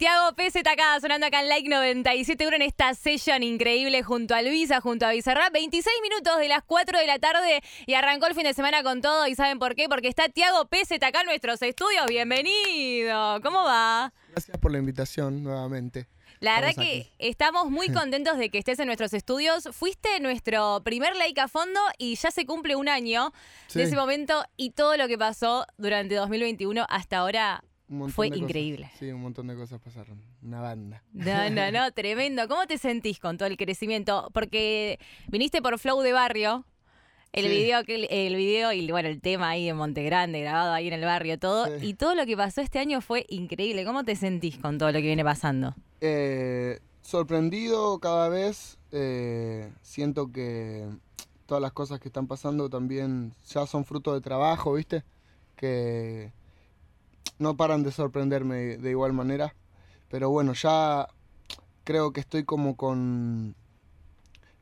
Tiago Pese acá sonando acá en Like 97 en esta session increíble junto a Luisa, junto a Bizarrap. 26 minutos de las 4 de la tarde y arrancó el fin de semana con todo. ¿Y saben por qué? Porque está Tiago Pese acá en nuestros estudios. Bienvenido. ¿Cómo va? Gracias por la invitación nuevamente. La verdad que estamos muy contentos de que estés en nuestros estudios. Fuiste nuestro primer like a fondo y ya se cumple un año de ese momento y todo lo que pasó durante 2021 hasta ahora fue increíble. Sí, un montón de cosas pasaron. Una banda. No, no, no, tremendo. ¿Cómo te sentís con todo el crecimiento? Porque viniste por Flow de Barrio. El video, el video y bueno, el tema ahí en Monte Grande, grabado ahí en el barrio, todo. Y todo lo que pasó este año fue increíble. ¿Cómo te sentís con todo lo que viene pasando? Eh, sorprendido cada vez. Eh, siento que todas las cosas que están pasando también ya son fruto de trabajo, ¿viste? Que no paran de sorprenderme de igual manera. Pero bueno, ya creo que estoy como con,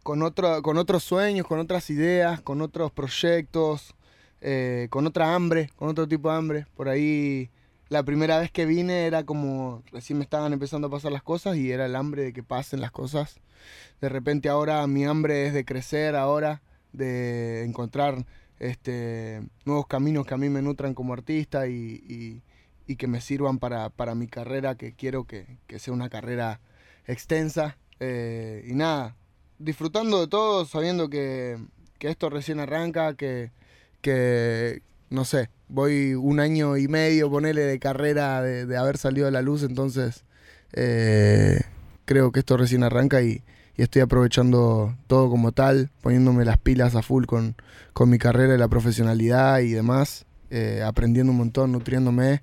con, otro, con otros sueños, con otras ideas, con otros proyectos, eh, con otra hambre, con otro tipo de hambre. Por ahí la primera vez que vine era como recién me estaban empezando a pasar las cosas y era el hambre de que pasen las cosas. De repente ahora mi hambre es de crecer ahora, de encontrar este, nuevos caminos que a mí me nutran como artista y, y que me sirvan para, para, mi carrera, que quiero que, que sea una carrera extensa. Eh, y nada, disfrutando de todo, sabiendo que, que esto recién arranca, que, que, no sé, voy un año y medio, ponele, de carrera de, de haber salido a la luz, entonces eh, creo que esto recién arranca y, y, estoy aprovechando todo como tal, poniéndome las pilas a full con, con mi carrera y la profesionalidad y demás, eh, aprendiendo un montón, nutriéndome.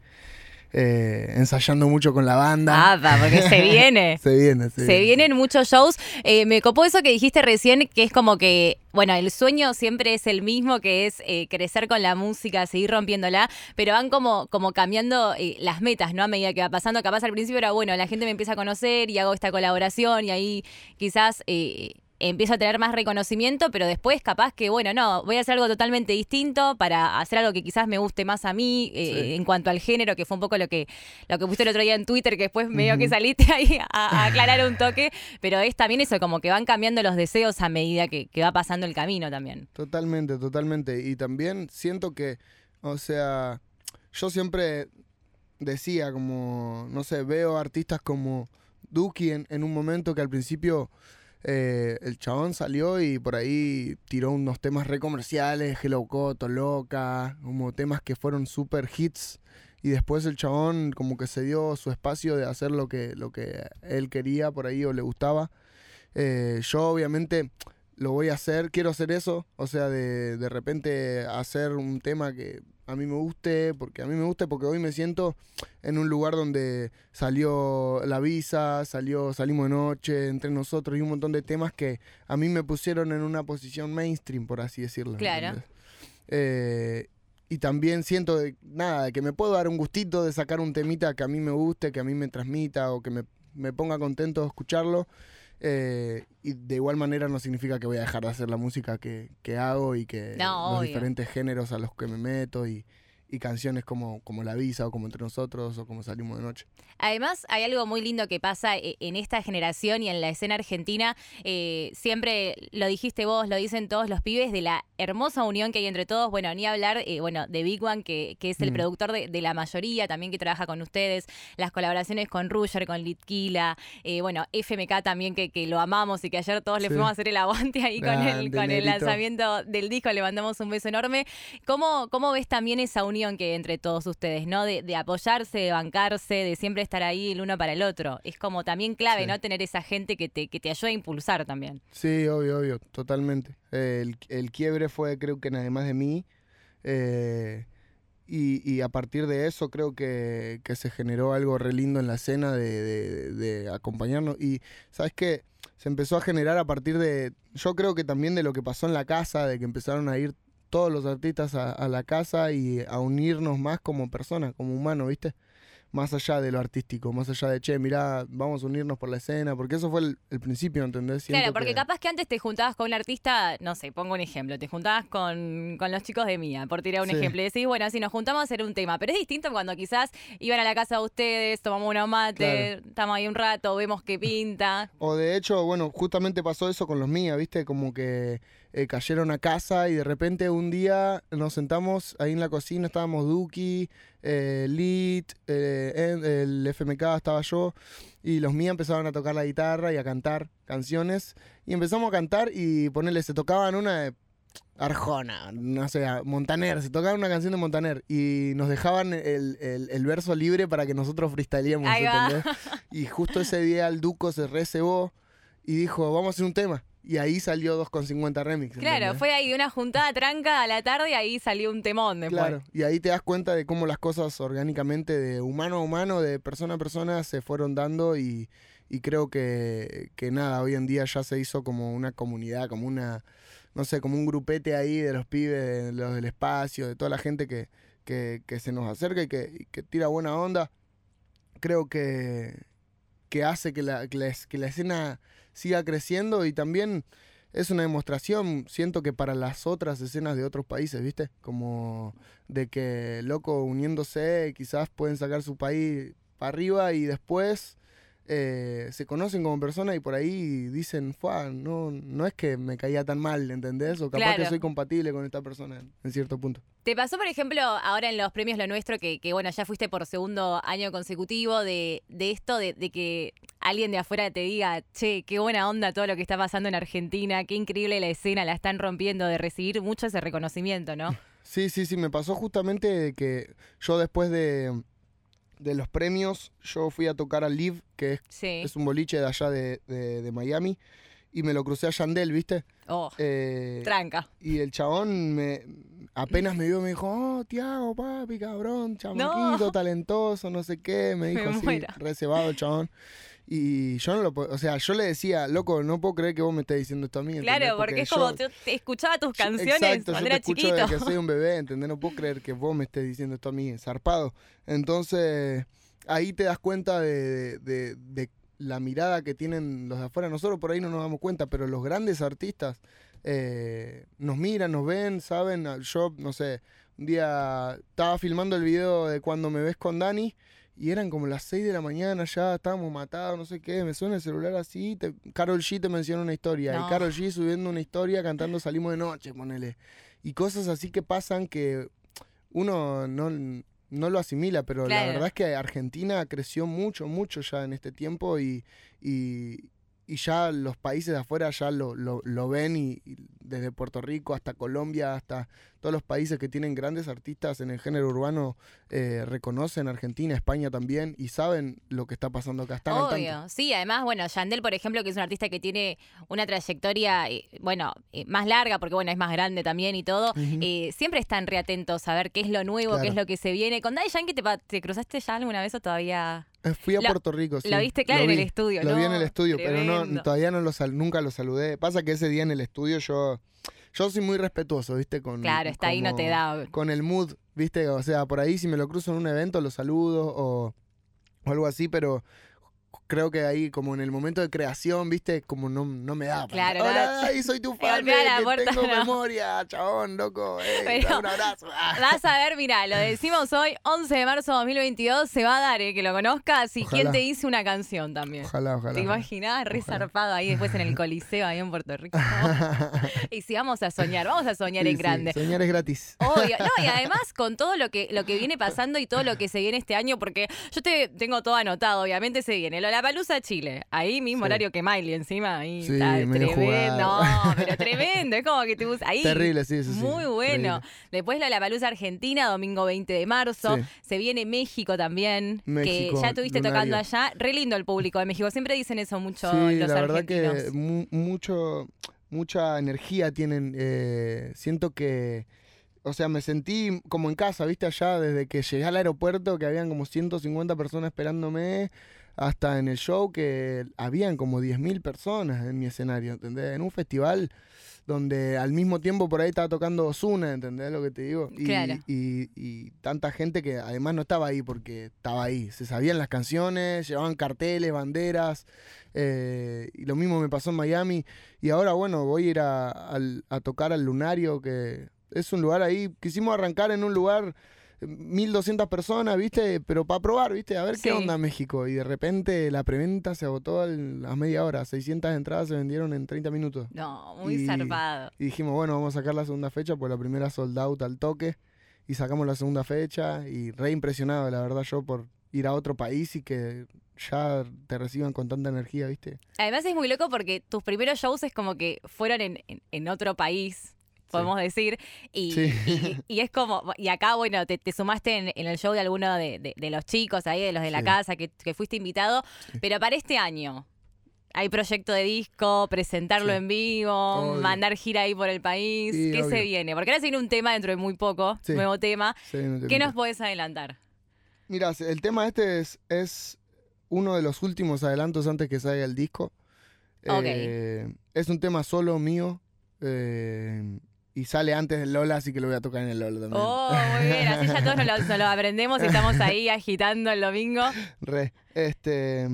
Eh, ensayando mucho con la banda. Ah, porque se viene. se viene, se, se vienen muchos shows. Eh, me copó eso que dijiste recién, que es como que, bueno, el sueño siempre es el mismo, que es eh, crecer con la música, seguir rompiéndola, pero van como, como cambiando las metas, ¿no? A medida que va pasando. Capaz al principio era, bueno, la gente me empieza a conocer y hago esta colaboración y ahí quizás empiezo a tener más reconocimiento, pero después capaz que, bueno, no, voy a hacer algo totalmente distinto para hacer algo que quizás me guste más a mí eh, en cuanto al género, que fue un poco lo que, lo que puse el otro día en Twitter, que después medio que saliste ahí a, aclarar un toque, pero es también eso, como que van cambiando los deseos a medida que, que va pasando el camino también. Totalmente, totalmente. Y también siento que, o sea, yo siempre decía como, no sé, veo artistas como Duki en, en un momento que al principio eh, el chabón salió y por ahí tiró unos temas re comerciales, Hello Coto, Loca, como temas que fueron super hits. Y después el chabón como que se dio su espacio de hacer lo que, lo que él quería por ahí o le gustaba. Eh, yo obviamente lo voy a hacer, quiero hacer eso, o sea, de, de repente hacer un tema que a mí me guste, porque a mí me gusta porque hoy me siento en un lugar donde salió La Visa, salió Salimos de Noche, entre nosotros y un montón de temas que a mí me pusieron en una posición mainstream, por así decirlo. Claro. Eh, y también siento, de, nada, que me puedo dar un gustito de sacar un temita que a mí me guste, que a mí me transmita o que me, me ponga contento de escucharlo. Eh, y de igual manera no significa que voy a dejar de hacer la música que, que hago y que los diferentes géneros a los que me meto y, y canciones como, como La Visa o como Entre Nosotros o como Salimos de Noche. Además, hay algo muy lindo que pasa eh, en esta generación y en la escena argentina. Eh, siempre lo dijiste vos, lo dicen todos los pibes, de la hermosa unión que hay entre todos. Bueno, ni hablar, eh, bueno, de Big One, que, que es el mm. productor de, la mayoría, también que trabaja con ustedes. Las colaboraciones con Ruger, con Litquila. bueno, FMK también, que, que, lo amamos y que ayer todos le fuimos a hacer el aguante ahí con, el, con el lanzamiento del disco. Le mandamos un beso enorme. ¿Cómo, cómo ves también esa unión? Que entre todos ustedes, ¿no? De, apoyarse, de bancarse, de siempre estar ahí el uno para el otro. Es como también clave, ¿no? Tener esa gente que te, que te ayuda a impulsar también. Sí, obvio, obvio, totalmente. el, quiebre fue, creo que además de mí. Eh, y, a partir de eso creo que, se generó algo re lindo en la escena de, de acompañarnos. Y, ¿sabes qué? Se empezó a generar a partir de, yo creo que también de lo que pasó en la casa, de que empezaron a ir todos los artistas a, la casa y a unirnos más como personas, como humanos, ¿viste? más allá de lo artístico, más allá de, che, mirá, vamos a unirnos por la escena, porque eso fue el, el principio, ¿entendés? Siento Claro, porque que- capaz que antes te juntabas con un artista, no sé, pongo un ejemplo, te juntabas con, con los chicos de Mía, por tirar un Sí. ejemplo, y decís, bueno, si nos juntamos a hacer un tema, pero es distinto cuando quizás iban a la casa de ustedes, tomamos una mate, estamos ahí un rato, vemos qué pinta. O de hecho, bueno, justamente pasó eso con los mías, ¿viste? Como que eh, cayeron a casa y de repente un día nos sentamos ahí en la cocina, estábamos Duki, eh, Lit, eh, el FMK estaba yo, y los mías empezaron a tocar la guitarra y a cantar canciones. Y empezamos a cantar y ponerle, se tocaban una de Arjona, no sé, a Montaner, se tocaban una canción de Montaner y nos dejaban el, el- el verso libre para que nosotros freestyleemos. ¿entendés? Y justo ese día el Duco se recebó y dijo, vamos a hacer un tema. Y ahí salió 2,50 remix. Claro, ¿entendés? fue ahí una juntada tranca a la tarde y ahí salió un temón después. Claro, y ahí te das cuenta de cómo las cosas orgánicamente, de humano a humano, de persona a persona, se fueron dando y, y creo que, que nada, hoy en día ya se hizo como una comunidad, como una, no sé, como un grupete ahí de los pibes, de los del espacio, de toda la gente que, que, que se nos acerca y que, y que tira buena onda. Creo que, que hace que la, que la que la escena siga creciendo y también es una demostración, siento que para las otras escenas de otros países, ¿viste? Como de que, loco, uniéndose, quizás pueden sacar su país para arriba y después eh, se conocen como personas y por ahí dicen, Fua, no, no es que me caía tan mal, ¿entendés? O capaz que soy compatible con esta persona en cierto punto. ¿Te pasó, por ejemplo, ahora en los premios Lo Nuestro, que, que, bueno, ya fuiste por segundo año consecutivo, de, de esto, de, de que alguien de afuera te diga, che, qué buena onda todo lo que está pasando en Argentina, qué increíble la escena, la están rompiendo, de recibir mucho ese reconocimiento, ¿no? Sí, sí, sí, me pasó justamente que yo después de, de los premios, yo fui a tocar al Live, que es, Sí. es un boliche de allá de, de- de Miami, y me lo crucé a Yandel, ¿viste? Oh, Eh, tranca. y el chabón me apenas me vio me dijo, oh, Tiago, papi, cabrón, chamaquito, talentoso, no sé qué, me dijo Me así, reservado el chabón. Y yo no lo puedo, o sea, yo le decía, loco, no puedo creer que vos me estés diciendo esto a mí. ¿entendés? Claro, porque, es como, yo- te escuchaba tus canciones Exacto, cuando yo te era escucho chiquito. desde que soy un bebé, ¿entendés? No puedo creer que vos me estés diciendo esto a mí, zarpado. Entonces, ahí te das cuenta de, de- de la mirada que tienen los de afuera. Nosotros por ahí no nos damos cuenta, pero los grandes artistas eh, nos miran, nos ven, saben. Yo, no sé, un día estaba filmando el video de cuando me ves con Dani. Y eran como las 6 de la mañana ya, estábamos matados, no sé qué, me suena el celular así, te, Carol G te menciona una historia, No. y Carol G subiendo una historia cantando Salimos de Noche, ponele. Y cosas así que pasan que uno no, no lo asimila, pero la verdad es que Argentina creció mucho, mucho ya en este tiempo y, y, y ya los países de afuera ya lo, lo, lo ven y, y desde Puerto Rico hasta Colombia, hasta todos los países que tienen grandes artistas en el género urbano eh, reconocen Argentina, España también y saben lo que está pasando acá. Están. Obvio, sí, además, bueno, Yandel, por ejemplo, que es un artista que tiene una trayectoria, eh, bueno, eh, más larga, porque bueno, es más grande también y todo, eh, siempre están reatentos a ver qué es lo nuevo, qué es lo que se viene. ¿Con Daddy Yankee te, te cruzaste ya alguna vez o todavía? Fui a Lo- Puerto Rico, sí. lo viste, claro, Lo en el estudio, Lo vi en el estudio, pero no, todavía no lo sal- nunca lo saludé. Pasa que ese día en el estudio yo, yo soy muy respetuoso, ¿viste? Con, Claro, está ahí, no te da. Con el mood, ¿viste? O sea, por ahí si me lo cruzo en un evento lo saludo o, o algo así, pero creo que ahí como en el momento de creación, ¿viste? Como no, no me da. Claro, Hola, no. soy tu fan, que puerta, tengo no. memoria, chabón, loco. eh, Pero- un abrazo. Ah. Vas a ver, mira, lo decimos hoy, 11 de marzo de 2022, se va a dar, eh, que lo conozcas y Ojalá. quién te hizo una canción también. Ojalá, ojalá. ¿Te imaginás? Re Ojalá. zarpado ahí después en el Coliseo, ahí en Puerto Rico. y si vamos a soñar, vamos a soñar Sí, en sí, grande. Soñar es gratis. Obvio, no, y además con todo lo que, lo que viene pasando y todo lo que se viene este año, porque yo te tengo todo anotado, obviamente se viene. Lo la Palusa Chile, ahí mismo Sí. horario que Miley encima, ahí Sí, está tremendo. No, pero tremendo, es como que te gusta. Ahí. Terrible, sí, sí. Muy bueno. Terrible. Después la Palusa Argentina, domingo 20 de marzo. Se viene México también, México, que ya estuviste tocando allá. Re lindo el público de México, siempre dicen eso mucho Sí, los la verdad argentinos. que mu- mucho, mucha energía tienen. eh, siento que, o sea, me sentí como en casa, viste, allá desde que llegué al aeropuerto, que habían como 150 personas esperándome, hasta en el show que habían como 10.000 personas en mi escenario, ¿entendés? En un festival donde al mismo tiempo por ahí estaba tocando Osuna, ¿entendés lo que te digo? Y, Claro. y- y tanta gente que además no estaba ahí porque estaba ahí. Se sabían las canciones, llevaban carteles, banderas. eh, y lo mismo me pasó en Miami. Y ahora, bueno, voy a ir a, al- a tocar al Lunario, que es un lugar ahí. Quisimos arrancar en un lugar. Eh, 1200 personas, ¿viste? Pero para probar, ¿viste? A ver Sí. qué onda México. Y de repente la preventa se agotó a las media hora. 600 entradas se vendieron en 30 minutos. No, muy Y- zarpado. Y dijimos, bueno, vamos a sacar la segunda fecha, pues la primera sold out al toque. Y sacamos la segunda fecha. Y re impresionado, la verdad, yo por ir a otro país y que ya te reciban con tanta energía, ¿viste? Además es muy loco porque tus primeros shows es como que fueron en, en- en otro país, podemos decir, y, Sí. y- y es como, y acá, bueno, te, te sumaste en, en el show de alguno de, de- de los chicos ahí, de los de la Sí. casa, que, que fuiste invitado, pero para este año... Hay proyecto de disco, presentarlo en vivo, Obvio. mandar gira ahí por el país. ¿Qué se viene? Porque ahora se viene un tema dentro de muy poco, nuevo tema. No ¿Qué nos podés adelantar? Mira, el tema este es, es uno de los últimos adelantos antes que salga el disco. Ok. Eh, es un tema solo mío. eh, y sale antes del Lola, así que lo voy a tocar en el Lola también. Oh, muy bien. Así ya todos nos lo, nos lo aprendemos y estamos ahí agitando el domingo. Re. Este.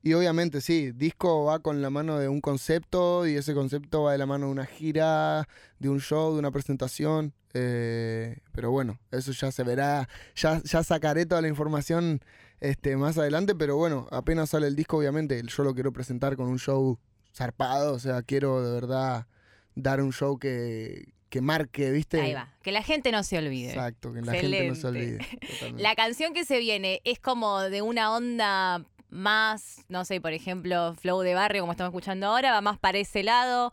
Y obviamente, sí, disco va con la mano de un concepto y ese concepto va de la mano de una gira, de un show, de una presentación. eh, pero bueno, eso ya se verá. Ya, ya sacaré toda la información este, más adelante. Pero bueno, apenas sale el disco, obviamente, yo lo quiero presentar con un show zarpado. O sea, quiero de verdad dar un show que, que marque, ¿viste? Ahí va. Que la gente no se olvide. Exacto, que la gente no se olvide. Totalmente. La canción que se viene es como de una onda más, no sé, por ejemplo, flow de barrio, como estamos escuchando ahora, va más para ese lado,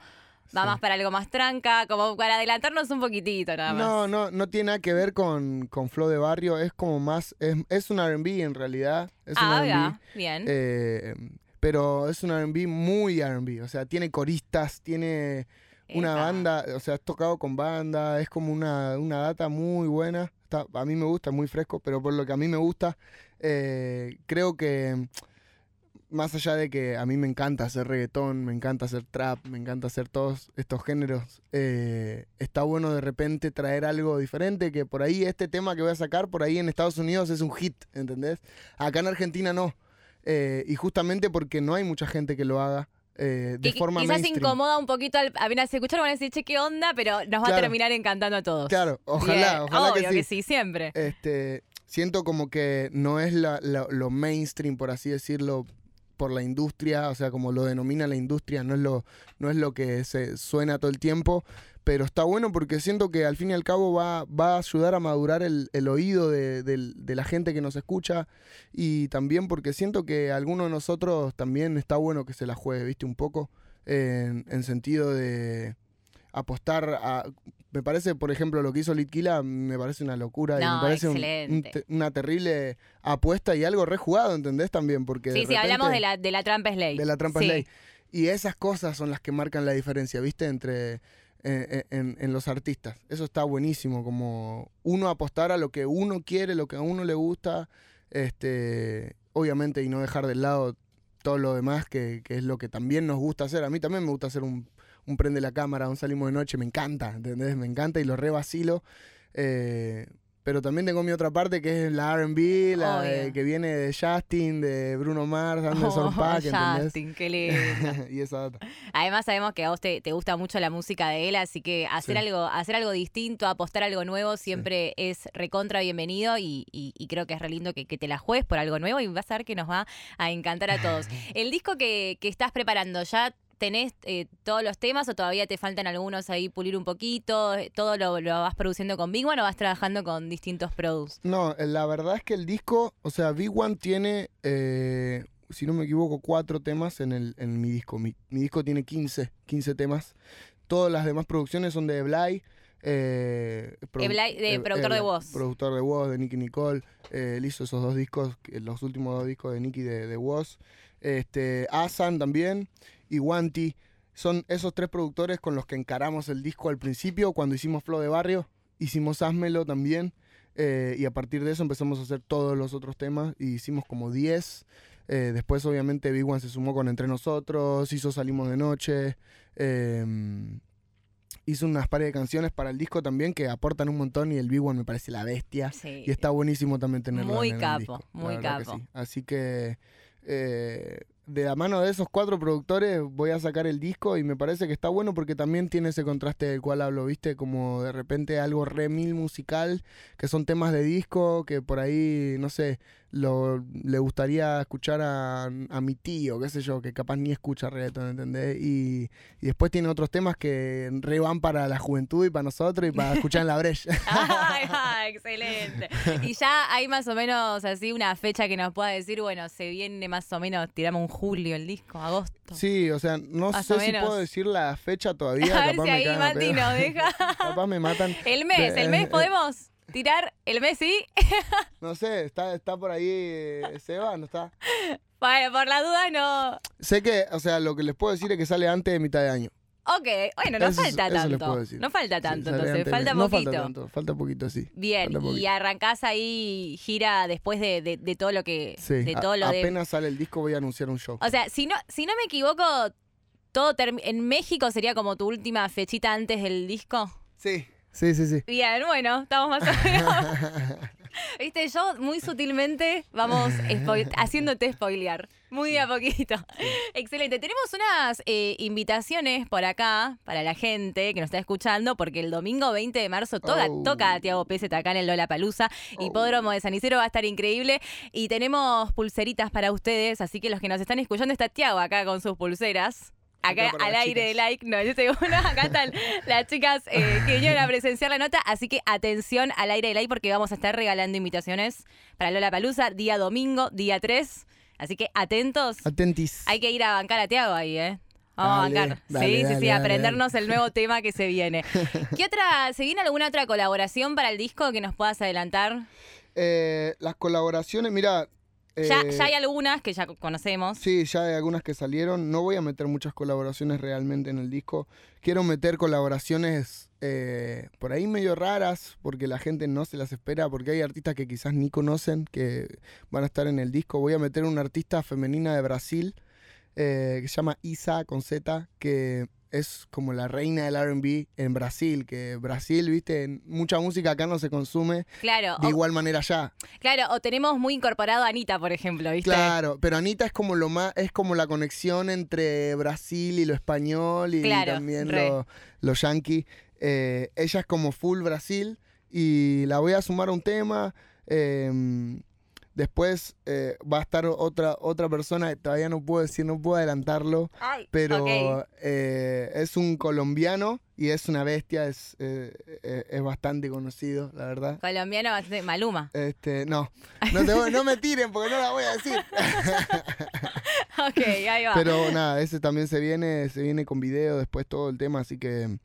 va Sí. más para algo más tranca, como para adelantarnos un poquitito nada más. No, no, no tiene nada que ver con, con Flow de Barrio, es como más, es, es un RB en realidad, es ah, un ya, R&B, bien. eh, pero es un RB muy RB, o sea, tiene coristas, tiene una banda, o sea, has tocado con banda, es como una, una data muy buena, está, a mí me gusta, muy fresco, pero por lo que a mí me gusta, eh, creo que más allá de que a mí me encanta hacer reggaetón, me encanta hacer trap, me encanta hacer todos estos géneros, eh, está bueno de repente traer algo diferente, que por ahí este tema que voy a sacar, por ahí en Estados Unidos es un hit, ¿entendés? Acá en Argentina no. Eh, y justamente porque no hay mucha gente que lo haga eh, de Que forma quizás mainstream. incomoda un poquito al, apenas se escucharon van a decir, che, qué onda, pero nos va a terminar encantando a todos. Claro, ojalá, Bien, ojalá obvio que sí. siempre. Este, siento como que no es la- la- lo mainstream, por así decirlo, por la industria, o sea, como lo denomina la industria, no es lo, no es lo que se suena todo el tiempo, pero está bueno porque siento que al fin y al cabo va, va a ayudar a madurar el, el oído de, de la gente que nos escucha y también porque siento que alguno de nosotros también está bueno que se la juegue, viste, un poco, en, en sentido de apostar a... Me parece, por ejemplo, lo que hizo Litquila, me parece una locura y me parece un- un una terrible apuesta y algo rejugado, ¿entendés? También, porque... de Sí, sí, hablamos de la, de la trampa es ley. de la trampa Sí. es ley. Y esas cosas son las que marcan la diferencia, ¿viste? Entre eh, eh, en, en los artistas. Eso está buenísimo, como uno apostar a lo que uno quiere, lo que a uno le gusta, este, obviamente, y no dejar de lado todo lo demás, que, que es lo que también nos gusta hacer. A mí también me gusta hacer un, un prende la cámara, un salimos de noche, me encanta, ¿entendés? Me encanta y lo re vacilo. Eh, pero también tengo mi otra parte que es la RB, la de- que viene de Justin, de Bruno Mars, Anderson Oh, Paak. Justin, qué lindo. y esa data. Además sabemos que a vos te, te gusta mucho la música de él, así que hacer Sí. algo, hacer algo distinto, apostar algo nuevo siempre es recontra bienvenido y, y- y creo que es re lindo que, que te la juegues por algo nuevo y vas a ver que nos va a encantar a todos. El disco que, que estás preparando, ¿ya tenés eh, todos los temas o todavía te faltan algunos ahí pulir un poquito? ¿Todo lo, lo vas produciendo con Big One o vas trabajando con distintos produce? No, eh, la verdad es que el disco, o sea, Big One tiene, eh, si no me equivoco, cuatro temas en, el, en mi disco. Mi, mi disco tiene 15, 15 temas. Todas las demás producciones son de Blay. Eh, produ- Eblay, de productor de voz. Productor de voz, de Nicky Nicole. Eh, él hizo esos dos discos, los últimos dos discos de Nicky de, de voz. Este, Asan también y Wanti. Son esos tres productores con los que encaramos el disco al principio, cuando hicimos Flow de Barrio. Hicimos Házmelo también. eh, y a partir de eso empezamos a hacer todos los otros temas. Y hicimos como 10. Eh, después, obviamente, Big One se sumó con Entre Nosotros. Hizo Salimos de Noche. eh, hizo unas pares de canciones para el disco también que aportan un montón y el Big One me parece la bestia. Y está buenísimo también tenerlo muy en el capo, disco, la muy capo. sí. Así que eh, de la mano de esos cuatro productores voy a sacar el disco y me parece que está bueno porque también tiene ese contraste del cual hablo, ¿viste? Como de repente algo re mil musical, que son temas de disco que por ahí, no sé, lo, le gustaría escuchar a, a mi tío, qué sé yo, que capaz ni escucha reggaeton, ¿entendés? Y, y después tiene otros temas que re van para la juventud y para nosotros y para escuchar en la brecha. Ay, ay, excelente. Y ya hay más o menos así una fecha que nos pueda decir, bueno, se viene más o menos, tiramos un julio el disco, agosto. Sí, o sea, no Más sé si puedo decir la fecha todavía. A ver capaz si ahí Mati nos deja. Capaz me matan. El mes, el mes Eh, podemos tirar, el mes sí. No sé, está, está por ahí eh, Seba, ¿no está? Bueno, por la duda no. Sé que, o sea, lo que les puedo decir es que sale antes de mitad de año. Ok, bueno, no Eso- falta eso tanto. No falta tanto, entonces, falta no poquito. falta tanto, falta poquito, sí. Bien, y arrancás ahí gira después de, de- de todo lo que. Sí, de a- todo lo de. apenas sale el disco voy a anunciar un show. O sea, si no, si no me equivoco, todo term- en México sería como tu última fechita antes del disco. Sí, sí, sí, sí. Bien, bueno, estamos más o menos. Viste, yo muy sutilmente vamos spoil- haciéndote spoilear. Muy de a poquito. Excelente. Tenemos unas eh, invitaciones por acá para la gente que nos está escuchando, porque el domingo 20 de marzo toca, Oh. toca Tiago Pérez acá en el Lola Palusa. Hipódromo de San Isidro va a estar increíble. Y tenemos pulseritas para ustedes, así que los que nos están escuchando está Tiago acá con sus pulseras. Acá al aire de like, no, yo tengo una, acá están las chicas eh, que vinieron a presenciar la nota, así que atención al aire de like porque vamos a estar regalando invitaciones para Lola Palusa, día domingo, día 3, así que atentos, Atentis. hay que ir a bancar a Tiago ahí, ¿eh? Vamos Dale, a bancar. dale, sí, sí, dale, sí, dale, aprendernos el nuevo tema que se viene. ¿Qué otra, se viene alguna otra colaboración para el disco que nos puedas adelantar? Eh, las colaboraciones, mira. Ya, eh, ya hay algunas que ya conocemos. Sí, ya hay algunas que salieron. No voy a meter muchas colaboraciones realmente en el disco. Quiero meter colaboraciones eh, por ahí medio raras, porque la gente no se las espera, porque hay artistas que quizás ni conocen que van a estar en el disco. Voy a meter una artista femenina de Brasil eh, que se llama Isa con Z, que es como la reina del RB en Brasil, que Brasil, viste, mucha música acá no se consume Claro, de o, igual manera allá. claro, o tenemos muy incorporado a Anita, por ejemplo, ¿viste? Claro, pero Anita es como lo más, es como la conexión entre Brasil y lo español y Claro, también re. lo, lo yankee. Eh, ella es como full Brasil y la voy a sumar a un tema. eh, después eh, va a estar otra, otra persona, todavía no puedo decir, no puedo adelantarlo, Ay, pero eh, es un colombiano y es una bestia, es, eh, es bastante conocido, la verdad. Colombiano bastante Maluma. Este, no, no, te voy- no me tiren porque no la voy a decir. ok, ahí va. Pero nada, ese también se viene, se viene con video después todo el tema, así que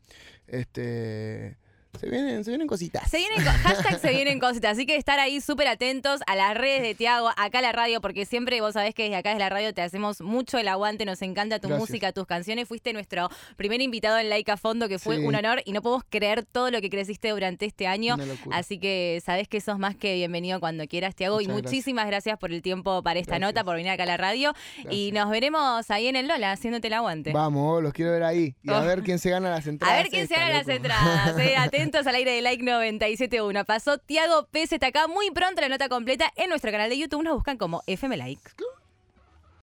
este se vienen, se vienen cositas. Se vienen, hashtag se vienen cositas, así que estar ahí súper atentos a las redes de Tiago, acá a la radio, porque siempre vos sabés que desde acá desde la radio te hacemos mucho el aguante, nos encanta tu Gracias. música, tus canciones, fuiste nuestro primer invitado en Like a Fondo, que fue Sí. un honor y no podemos creer todo lo que creciste durante este año. Así que sabés que sos más que bienvenido cuando quieras, Tiago. Y Muchas muchísimas gracias por el tiempo para esta Gracias. nota, por venir acá a la radio. Y nos veremos ahí en el Lola, haciéndote el aguante. Vamos, los quiero ver ahí. Y a Oh. ver quién se gana las entradas. A ver quién se gana las loco. entradas. eh. Atentos al aire de Like 971. Pasó Tiago está acá muy pronto la nota completa en nuestro canal de YouTube. Nos buscan como FM Like.